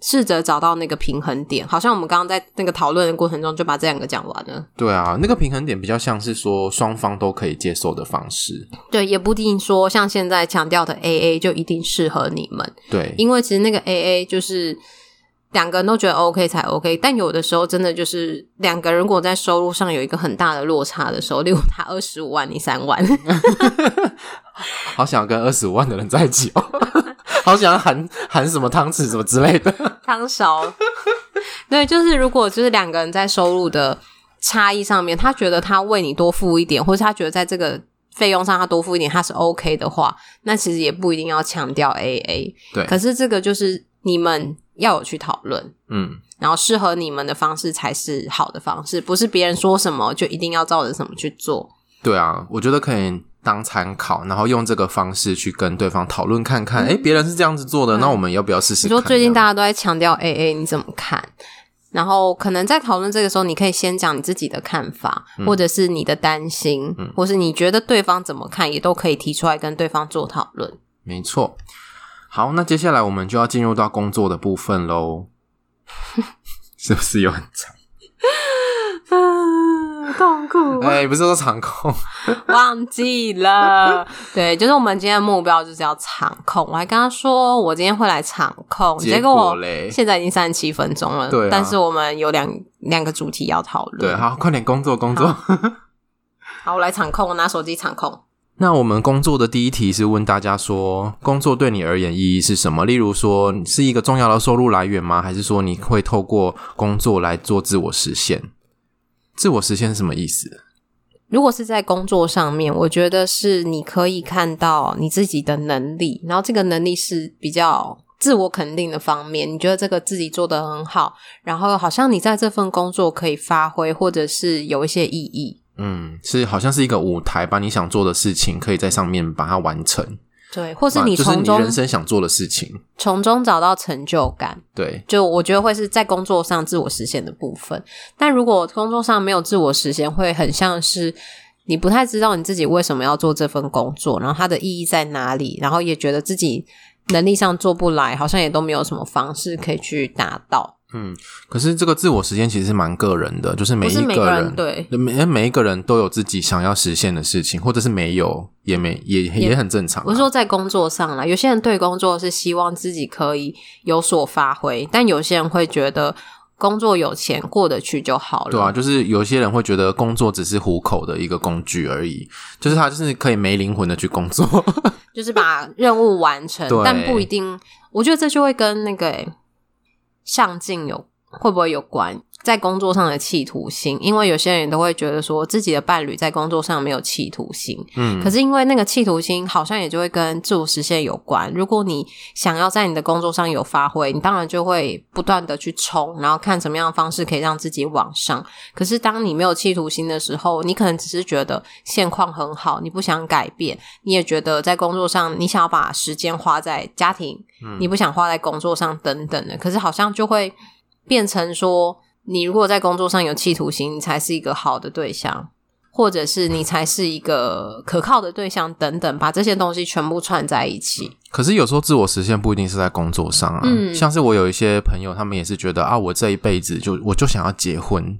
B: 试着找到那个平衡点，好像我们刚刚在那个讨论的过程中就把这两个讲完了。
A: 对啊，那个平衡点比较像是说双方都可以接受的方式。
B: 对，也不一定说像现在强调的 AA 就一定适合你们。
A: 对，
B: 因为其实那个 AA 就是两个人都觉得 OK 才 OK，但有的时候真的就是两个人如果在收入上有一个很大的落差的时候，例如他二十五万，你三万，
A: 好想跟二十五万的人在一起哦。好想要含含什么汤匙什么之类的
B: 汤勺，对，就是如果就是两个人在收入的差异上面，他觉得他为你多付一点，或者他觉得在这个费用上他多付一点，他是 OK 的话，那其实也不一定要强调 AA。
A: 对，
B: 可是这个就是你们要有去讨论，嗯，然后适合你们的方式才是好的方式，不是别人说什么就一定要照着什么去做。
A: 对啊，我觉得可以。当参考，然后用这个方式去跟对方讨论看看，哎、嗯，别人是这样子做的，嗯、那我们要不要试试看？
B: 你说最近大家都在强调 AA，你怎么看？然后可能在讨论这个时候，你可以先讲你自己的看法，嗯、或者是你的担心，嗯、或是你觉得对方怎么看，也都可以提出来跟对方做讨论。
A: 没错。好，那接下来我们就要进入到工作的部分喽，是不是有很长？
B: 痛苦
A: 哎、欸，不是说场控，
B: 忘记了。对，就是我们今天的目标就是要场控。我还跟他说，我今天会来场控，结果我现在已经三十七分钟了。对、啊，但是我们有两两个主题要讨论。
A: 对，好，快点工作工作。
B: 好，好，我来场控，我拿手机场控。
A: 那我们工作的第一题是问大家说，工作对你而言意义是什么？例如说，是一个重要的收入来源吗？还是说你会透过工作来做自我实现？自我实现是什么意思？
B: 如果是在工作上面，我觉得是你可以看到你自己的能力，然后这个能力是比较自我肯定的方面，你觉得这个自己做得很好，然后好像你在这份工作可以发挥，或者是有一些意义。
A: 嗯，是好像是一个舞台，把你想做的事情可以在上面把它完成。
B: 对，或是你从中，
A: 人生想做的事情，
B: 从中找到成就感。
A: 对，
B: 就我觉得会是在工作上自我实现的部分。但如果工作上没有自我实现，会很像是你不太知道你自己为什么要做这份工作，然后它的意义在哪里，然后也觉得自己能力上做不来，好像也都没有什么方式可以去达到。
A: 嗯，可是这个自我实现其实是蛮个人的，就是每一个人，
B: 对
A: 每每一个人都有自己想要实现的事情，或者是没有也没也也，也很正常啊。
B: 我是说在工作上啦，有些人对工作是希望自己可以有所发挥，但有些人会觉得工作有钱过得去就好了。
A: 对啊，就是有些人会觉得工作只是糊口的一个工具而已，就是他就是可以没灵魂的去工作，
B: 就是把任务完成，但不一定。我觉得这就会跟那个欸。上进有会不会有关？在工作上的企图心，因为有些人都会觉得说自己的伴侣在工作上没有企图心，嗯，可是因为那个企图心好像也就会跟自我实现有关。如果你想要在你的工作上有发挥，你当然就会不断的去冲，然后看什么样的方式可以让自己往上。可是当你没有企图心的时候，你可能只是觉得现况很好，你不想改变，你也觉得在工作上你想要把时间花在家庭，嗯，你不想花在工作上等等的。可是好像就会变成说。你如果在工作上有企图心，你才是一个好的对象，或者是你才是一个可靠的对象等等，把这些东西全部串在一起。
A: 可是有时候自我实现不一定是在工作上啊，嗯，像是我有一些朋友，他们也是觉得啊，我这一辈子就我就想要结婚，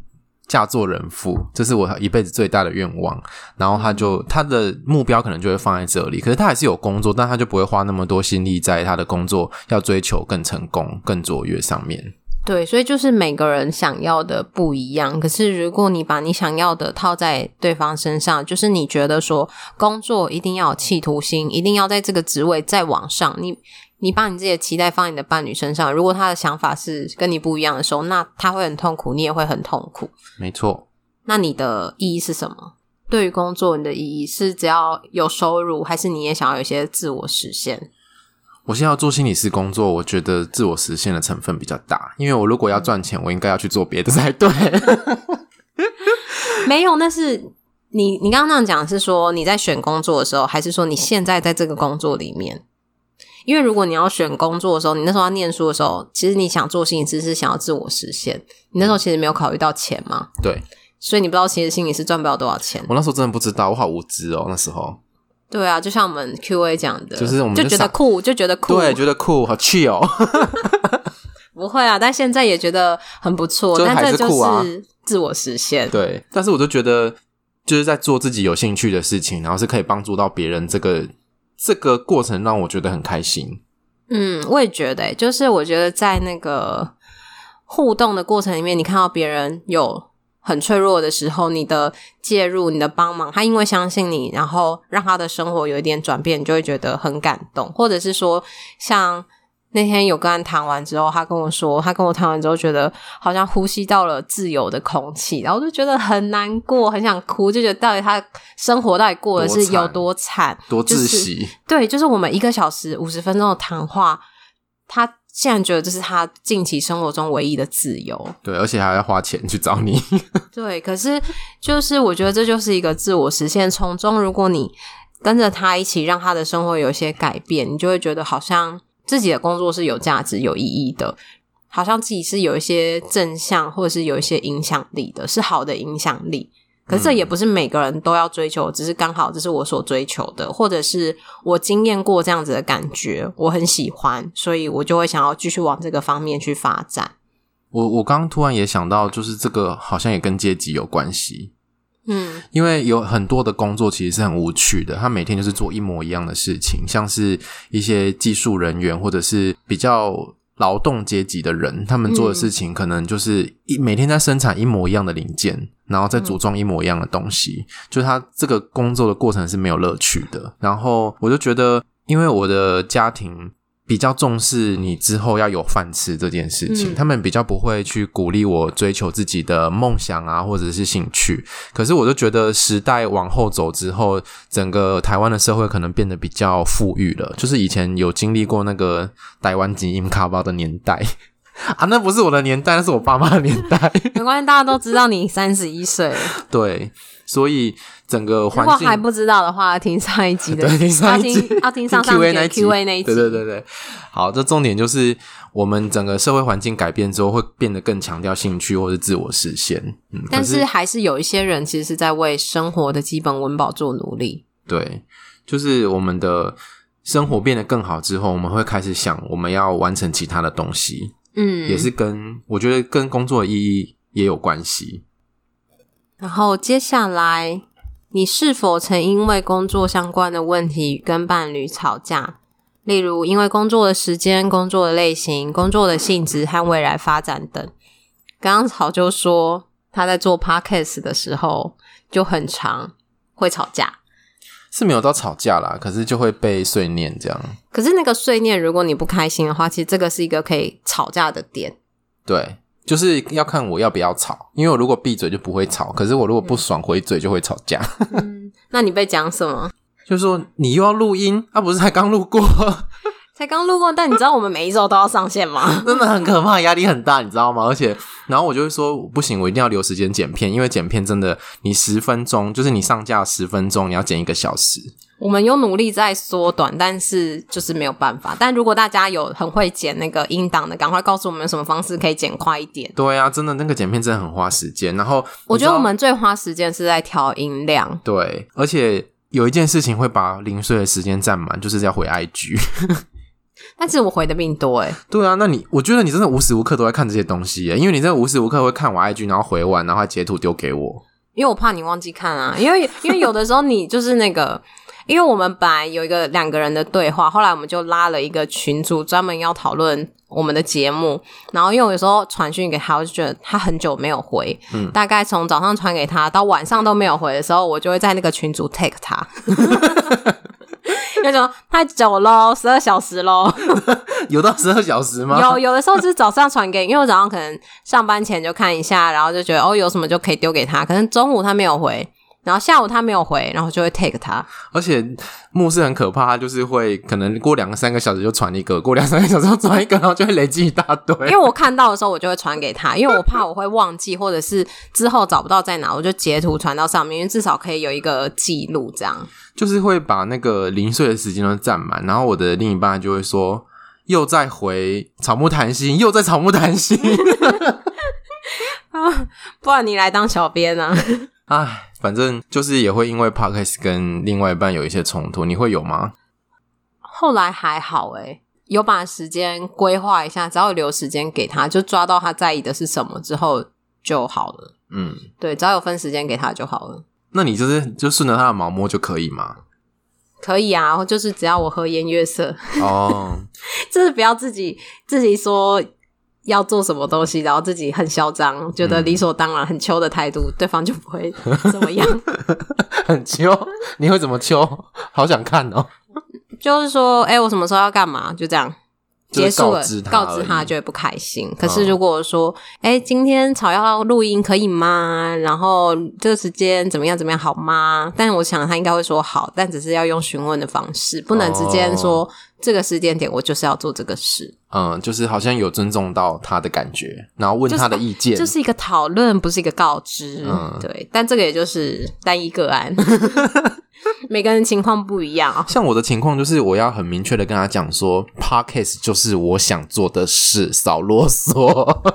A: 嫁做人妇，这是我一辈子最大的愿望。然后他就他的目标可能就会放在这里，可是他还是有工作，但他就不会花那么多心力在他的工作要追求更成功、更卓越上面。
B: 对，所以就是每个人想要的不一样。可是如果你把你想要的套在对方身上，就是你觉得说工作一定要有企图心，一定要在这个职位再往上。你你把你自己的期待放在你的伴侣身上，如果他的想法是跟你不一样的时候，那他会很痛苦，你也会很痛苦。
A: 没错。
B: 那你的意义是什么？对于工作，你的意义是只要有收入，还是你也想要有一些自我实现？
A: 我现在要做心理师工作，我觉得自我实现的成分比较大，因为我如果要赚钱，我应该要去做别的才对。
B: 没有，那是你你刚刚那样讲是说你在选工作的时候，还是说你现在在这个工作里面？因为如果你要选工作的时候，你那时候要念书的时候，其实你想做心理师是想要自我实现，你那时候其实没有考虑到钱嘛？
A: 对，
B: 所以你不知道其实心理师赚不了多少钱。
A: 我那时候真的不知道，我好无知哦，那时候。
B: 对啊，就像我们 Q&A 讲的，
A: 就是我们就，
B: 就觉得酷，就觉得酷，
A: 对，觉得酷，好气哦。
B: 不会啊，但现在也觉得很不错，
A: 就还
B: 是
A: 酷啊，
B: 是自我实现。
A: 对，但是我就觉得就是在做自己有兴趣的事情，然后是可以帮助到别人，这个这个过程让我觉得很开心。
B: 嗯，我也觉得，就是我觉得在那个互动的过程里面，你看到别人有。很脆弱的时候，你的介入、你的帮忙，他因为相信你，然后让他的生活有一点转变，你就会觉得很感动。或者是说，像那天有跟他谈完之后，他跟我说，他跟我谈完之后，觉得好像呼吸到了自由的空气，然后就觉得很难过，很想哭，就觉得到底他生活到底过的是有多惨、
A: 多窒息。
B: 对，就是我们一个小时五十分钟的谈话，他。现在觉得这是他近期生活中唯一的自由，
A: 对，而且还要花钱去找你。
B: 对，可是就是我觉得这就是一个自我实现。从中，如果你跟着他一起，让他的生活有一些改变，你就会觉得好像自己的工作是有价值、有意义的，好像自己是有一些正向，或者是有一些影响力的，是好的影响力。可是这也不是每个人都要追求，只是刚好这是我所追求的，或者是我经验过这样子的感觉，我很喜欢，所以我就会想要继续往这个方面去发展。
A: 我我刚刚突然也想到，就是这个好像也跟阶级有关系，嗯，因为有很多的工作其实是很无趣的，他每天就是做一模一样的事情，像是一些技术人员或者是比较。劳动阶级的人，他们做的事情可能就是一每天在生产一模一样的零件，然后再组装一模一样的东西，就他这个工作的过程是没有乐趣的。然后我就觉得，因为我的家庭比较重视你之后要有饭吃这件事情，嗯、他们比较不会去鼓励我追求自己的梦想啊，或者是兴趣。可是我就觉得时代往后走之后，整个台湾的社会可能变得比较富裕了。就是以前有经历过那个台湾基因卡包的年代 啊，那不是我的年代，那是我爸妈的年代。
B: 没关系，大家都知道你三十一岁。
A: 对，所以。整个环境，如
B: 果还不知道的话，听上一集的，
A: 对，听上一集，
B: 要听，上上集 Q&A 那一集，
A: 对对对对。好，这重点就是我们整个社会环境改变之后，会变得更强调兴趣或者自我实现。嗯，
B: 但是还是有一些人其实是在为生活的基本温饱做努力。
A: 对，就是我们的生活变得更好之后，我们会开始想我们要完成其他的东西。嗯，也是跟我觉得跟工作的意义也有关系。
B: 然后接下来。你是否曾因为工作相关的问题跟伴侣吵架？例如，因为工作的时间、工作的类型、工作的性质和未来发展等。刚刚草就说他在做 podcast 的时候就很长会吵架，
A: 是没有到吵架啦，可是就会被碎念这样。
B: 可是那个碎念，如果你不开心的话，其实这个是一个可以吵架的点。
A: 对。就是要看我要不要吵，因为我如果闭嘴就不会吵，可是我如果不爽回嘴就会吵架。
B: 嗯，那你被讲什么？
A: 就是说你又要录音，啊不是才刚录过，
B: 才刚录过，但你知道我们每一周都要上线吗？
A: 真的很可怕，压力很大，你知道吗？而且，然后我就会说不行，我一定要留时间剪片，因为剪片真的，你十分钟就是你上架十分钟，你要剪一个小时。
B: 我们有努力在缩短，但是就是没有办法。但如果大家有很会剪那个音档的，赶快告诉我们有什么方式可以剪快一点。
A: 对啊，真的那个剪片真的很花时间。然后
B: 我觉得我们最花时间是在调音量。
A: 对，而且有一件事情会把零碎的时间占满，就是要回 IG。
B: 但是我回的并多诶。
A: 对啊，那你我觉得你真的无时无刻都在看这些东西耶，因为你真的无时无刻会看我 IG，然后回完，然后还截图丢给我。
B: 因为我怕你忘记看啊，因为因为有的时候你就是那个。因为我们本来有一个两个人的对话，后来我们就拉了一个群组，专门要讨论我们的节目。然后因为我有时候传讯给他，我就觉得他很久没有回，嗯，大概从早上传给他到晚上都没有回的时候，我就会在那个群组 take 他，那种太久咯，十二小时咯，
A: 有到十二小时吗？
B: 有，有的时候就是早上传给，因为我早上可能上班前就看一下，然后就觉得哦有什么就可以丢给他，可能中午他没有回。然后下午他没有回，然后就会 take 他。
A: 而且牧师很可怕，他就是会可能过两个三个小时就传一个，过两三个小时就传一个，然后就会累积一大堆。
B: 因为我看到的时候，我就会传给他，因为我怕我会忘记，或者是之后找不到在哪，我就截图传到上面，因为至少可以有一个记录。这样
A: 就是会把那个零碎的时间都占满。然后我的另一半就会说，又在回草木谈心，又在草木谈心。
B: 啊，不然你来当小编啊？
A: 唉，反正就是也会因为 Podcast 跟另外一半有一些冲突，你会有吗？
B: 后来还好诶，有把时间规划一下，只要有留时间给他，就抓到他在意的是什么之后就好了。嗯，对，只要有分时间给他就好了。
A: 那你就是就顺着他的毛摸就可以吗？
B: 可以啊，就是只要我和颜悦色
A: 哦，
B: 就是不要自己自己说。要做什么东西，然后自己很嚣张，觉得理所当然，很秋的态度，嗯、对方就不会怎么样。
A: 很秋？你会怎么秋？好想看哦。
B: 就是说，哎、欸，我什么时候要干嘛？就这样。结束了，告知他就会不开心。可是如果说，哎、欸，今天草药录音可以吗？然后这个时间怎么样？怎么样好吗？但我想他应该会说好，但只是要用询问的方式，不能直接说、哦、这个时间点我就是要做这个事。
A: 嗯，就是好像有尊重到他的感觉，然后问他的意见，
B: 这、就是就是一个讨论，不是一个告知。嗯，对。但这个也就是单一个案。每个人情况不一样啊，
A: 像我的情况就是，我要很明确的跟他讲说，Podcast 就是我想做的事，少啰嗦。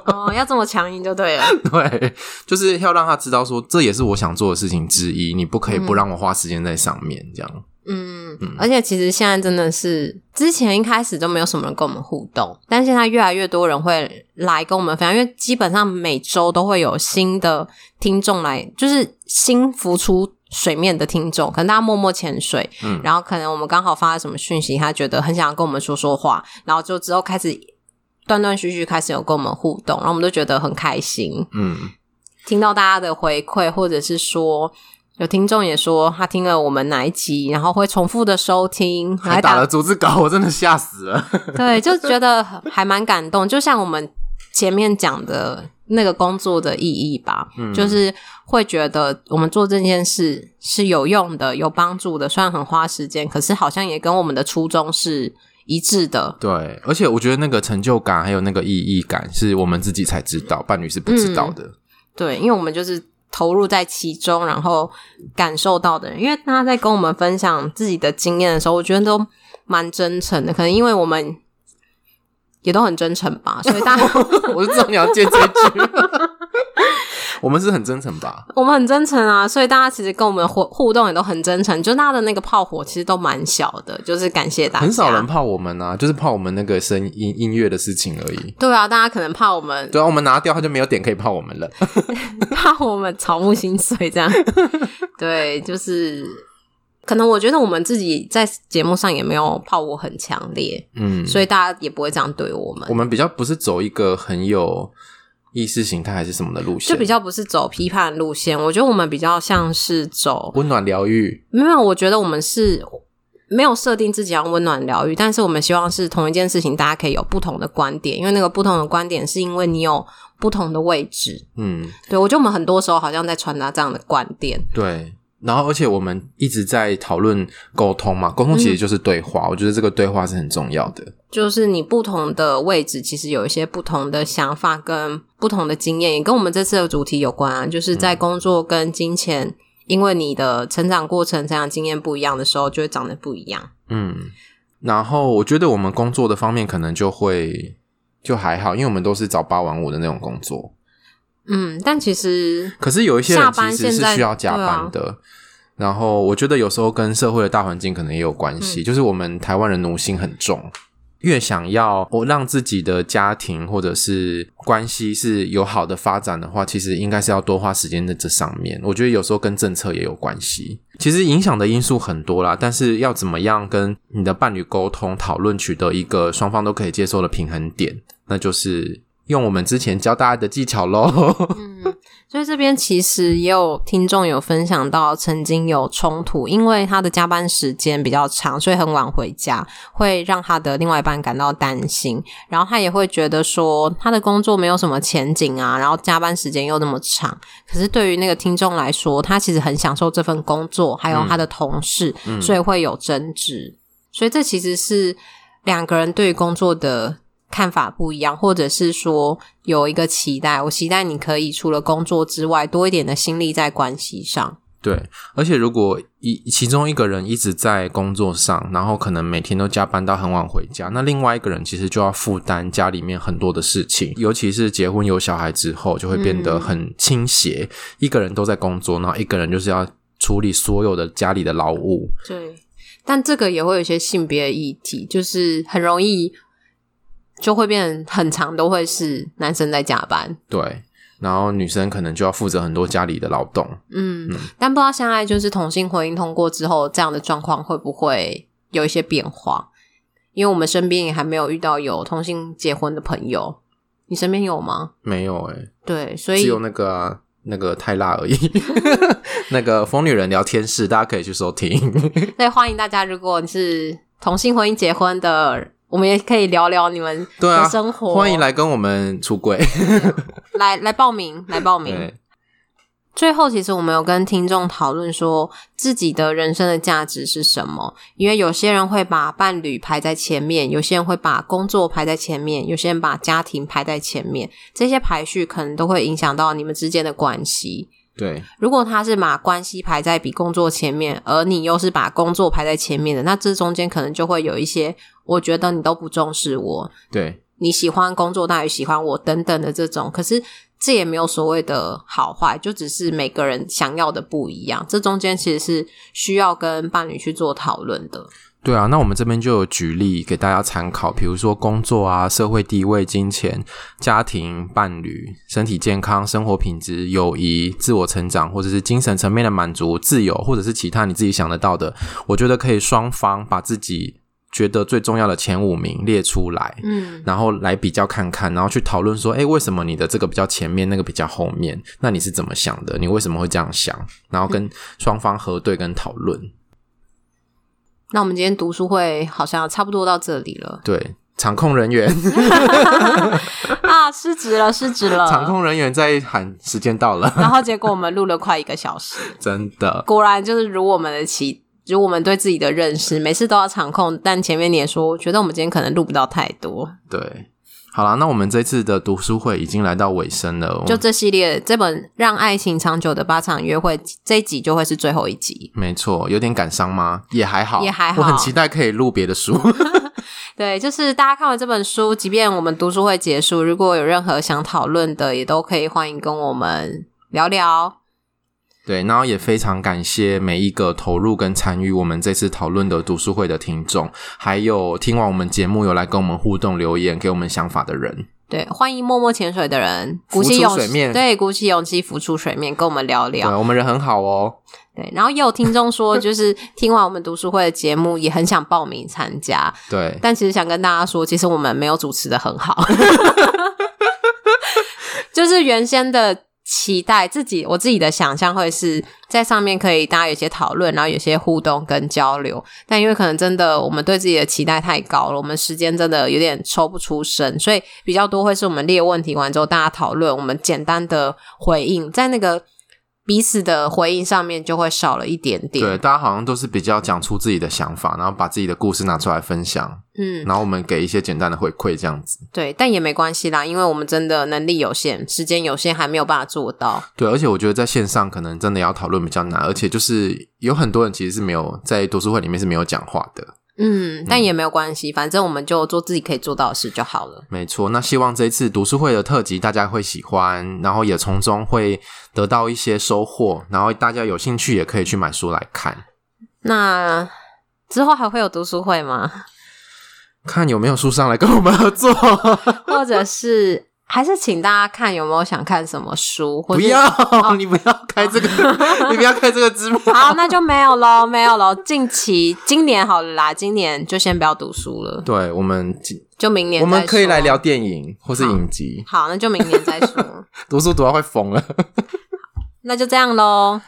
B: 哦，要这么强硬就对了。
A: 对，就是要让他知道说，这也是我想做的事情之一，你不可以不让我花时间在上面，这样。
B: 嗯，嗯，而且其实现在真的是，之前一开始都没有什么人跟我们互动，但现在越来越多人会来跟我们分享，因为基本上每周都会有新的听众来，就是新浮出。水面的听众，可能大家默默潜水，嗯，然后可能我们刚好发了什么讯息，他觉得很想要跟我们说说话，然后就之后开始断断续续开始有跟我们互动，然后我们都觉得很开心，嗯，听到大家的回馈，或者是说，有听众也说他听了我们哪一集，然后会重复的收听，
A: 还打了逐字稿，我真的吓死了。
B: 对，就觉得还蛮感动，就像我们前面讲的那个工作的意义吧，嗯，就是会觉得我们做这件事是有用的、有帮助的，虽然很花时间，可是好像也跟我们的初衷是一致的。
A: 对，而且我觉得那个成就感还有那个意义感，是我们自己才知道，伴侣是不知道的。嗯，
B: 对，因为我们就是。投入在其中，然后感受到的人，因为大家在跟我们分享自己的经验的时候，我觉得都蛮真诚的。可能因为我们也都很真诚吧，所以大家
A: 我就知道你要接这句。我们是很真诚吧？
B: 我们很真诚啊，所以大家其实跟我们互互动也都很真诚，就他的那个炮火其实都蛮小的，就是感谢大家。
A: 很少人怕我们啊，就是怕我们那个声音音乐的事情而已。
B: 对啊，大家可能怕我们，
A: 对啊，我们拿掉他就没有点可以怕我们了，
B: 怕我们草木心碎这样。对，就是可能我觉得我们自己在节目上也没有炮火很强烈，嗯，所以大家也不会这样对我们。
A: 我们比较不是走一个很有。意识形态还是什么的路线？
B: 就比较不是走批判路线，我觉得我们比较像是走
A: 温暖疗愈。
B: 没有，我觉得我们是没有设定自己要温暖疗愈，但是我们希望是同一件事情，大家可以有不同的观点，因为那个不同的观点是因为你有不同的位置。嗯，对，我觉得我们很多时候好像在传达这样的观点。
A: 对。然后，而且我们一直在讨论沟通嘛，沟通其实就是对话。嗯，我觉得这个对话是很重要的。
B: 就是你不同的位置，其实有一些不同的想法跟不同的经验，也跟我们这次的主题有关啊。就是在工作跟金钱，嗯，因为你的成长过程、成长经验不一样的时候，就会长得不一样。
A: 嗯，然后我觉得我们工作的方面可能就会就还好，因为我们都是早八晚五的那种工作。
B: 嗯，但其实
A: 可是有一些人其实是需要加班的，啊、然后我觉得有时候跟社会的大环境可能也有关系，嗯、就是我们台湾人奴性很重，越想要我让自己的家庭或者是关系是有好的发展的话，其实应该是要多花时间在这上面。我觉得有时候跟政策也有关系，其实影响的因素很多啦，但是要怎么样跟你的伴侣沟通讨论，取得一个双方都可以接受的平衡点，那就是。用我们之前教大家的技巧喽。
B: 嗯，所以这边其实也有听众有分享到，曾经有冲突，因为他的加班时间比较长，所以很晚回家，会让他的另外一半感到担心。然后他也会觉得说，他的工作没有什么前景啊，然后加班时间又那么长。可是对于那个听众来说，他其实很享受这份工作，还有他的同事，嗯，所以会有争执。所以这其实是两个人对于工作的。看法不一样，或者是说有一个期待，我期待你可以除了工作之外多一点的心力在关系上。
A: 对，而且如果一其中一个人一直在工作上，然后可能每天都加班到很晚回家，那另外一个人其实就要负担家里面很多的事情，尤其是结婚有小孩之后，就会变得很倾斜。嗯，一个人都在工作，然后一个人就是要处理所有的家里的劳务。
B: 对，但这个也会有一些性别的议题，就是很容易。就会变很长，都会是男生在加班。
A: 对，然后女生可能就要负责很多家里的劳动。
B: 嗯，嗯，但不知道现在就是同性婚姻通过之后，这样的状况会不会有一些变化？因为我们身边也还没有遇到有同性结婚的朋友。你身边有吗？
A: 没有哎、欸。
B: 对，所以
A: 只有那个、啊、那个太辣而已。那个疯女人聊天室，大家可以去收听。
B: 对，欢迎大家，如果你是同性婚姻结婚的。我们也可以聊聊你们的生活，
A: 啊、欢迎来跟我们出柜，
B: 来来报名，来报名。最后，其实我们有跟听众讨论说，自己的人生的价值是什么？因为有些人会把伴侣排在前面，有些人会把工作排在前面，有些人把家庭排在前面，这些排序可能都会影响到你们之间的关系。
A: 对，
B: 如果他是把关系排在比工作前面，而你又是把工作排在前面的，那这中间可能就会有一些，我觉得你都不重视我，
A: 对，
B: 你喜欢工作大于喜欢我等等的这种，可是这也没有所谓的好坏，就只是每个人想要的不一样，这中间其实是需要跟伴侣去做讨论的。
A: 对啊，那我们这边就有举例给大家参考，比如说工作啊、社会地位、金钱、家庭、伴侣、身体健康、生活品质、友谊、自我成长，或者是精神层面的满足、自由，或者是其他你自己想得到的，我觉得可以双方把自己觉得最重要的前五名列出来，
B: 嗯，
A: 然后来比较看看，然后去讨论说，诶，为什么你的这个比较前面，那个比较后面？那你是怎么想的？你为什么会这样想？然后跟双方核对跟讨论。嗯。
B: 那我们今天读书会好像差不多到这里了。
A: 对，场控人员
B: 啊，失职了，失职了。
A: 场控人员在喊时间到了，
B: 然后结果我们录了快一个小时，
A: 真的，
B: 果然就是如我们的期，如我们对自己的认识，每次都要场控。但前面你也说，我觉得我们今天可能录不到太多。
A: 对。好啦，那我们这次的读书会已经来到尾声了。
B: 就这系列这本《让爱情长久的八场约会》这一集就会是最后一集。
A: 没错，有点感伤吗？也还好，
B: 也还好。
A: 我很期待可以录别的书。
B: 对，就是大家看完这本书，即便我们读书会结束，如果有任何想讨论的，也都可以欢迎跟我们聊聊。
A: 对，然后也非常感谢每一个投入跟参与我们这次讨论的读书会的听众，还有听完我们节目有来跟我们互动留言、给我们想法的人。
B: 对，欢迎默默潜水的人，鼓起勇气，对，鼓起勇气浮出水面，跟我们聊聊。
A: 对，我们人很好哦。
B: 对，然后也有听众说，就是听完我们读书会的节目，也很想报名参加。
A: 对，
B: 但其实想跟大家说，其实我们没有主持的很好 就是原先的。期待自己，我自己的想象会是在上面可以大家有些讨论，然后有些互动跟交流。但因为可能真的我们对自己的期待太高了，我们时间真的有点抽不出身，所以比较多会是我们列问题完之后大家讨论，我们简单的回应，在那个。彼此的回应上面就会少了一点点。
A: 对，大家好像都是比较讲出自己的想法，然后把自己的故事拿出来分享。嗯，然后我们给一些简单的回馈，这样子。
B: 对，但也没关系啦，因为我们真的能力有限，时间有限，还没有办法做到。
A: 对，而且我觉得在线上可能真的要讨论比较难，而且就是有很多人其实是没有在读书会里面是没有讲话的。
B: 嗯，但也没有关系，嗯，反正我们就做自己可以做到的事就好了。
A: 没错，那希望这一次读书会的特辑大家会喜欢，然后也从中会得到一些收获，然后大家有兴趣也可以去买书来看。
B: 那之后还会有读书会吗？
A: 看有没有书商来跟我们合作，
B: 或者是。还是请大家看有没有想看什么书，或者
A: 不要、哦，你不要开这个，你不要开这个支票。
B: 好，那就没有喽，没有喽。近期今年好了啦，今年就先不要读书了。
A: 对，我们
B: 就明年，
A: 我们可以来聊电影或是影集。
B: 好，好，那就明年再说。
A: 读书读到会疯了，
B: 那就这样喽。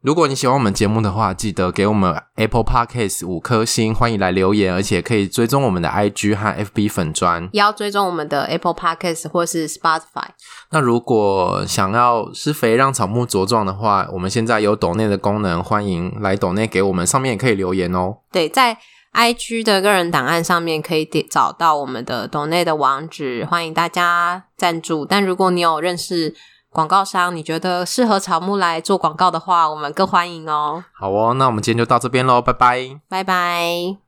A: 如果你喜欢我们节目的话，记得给我们 Apple Podcast 五颗星，欢迎来留言，而且可以追踪我们的 IG 和 FB 粉砖，
B: 也要追踪我们的 Apple Podcast 或是 Spotify。
A: 那如果想要施肥让草木茁壮的话，我们现在有抖内的功能，欢迎来抖内给我们，上面也可以留言哦。
B: 对，在 IG 的个人档案上面可以点找到我们的抖内的网址，欢迎大家赞助。但如果你有认识广告商，你觉得适合草木来做广告的话，我们更欢迎哦。
A: 好哦，那我们今天就到这边喽，拜拜，
B: 拜拜。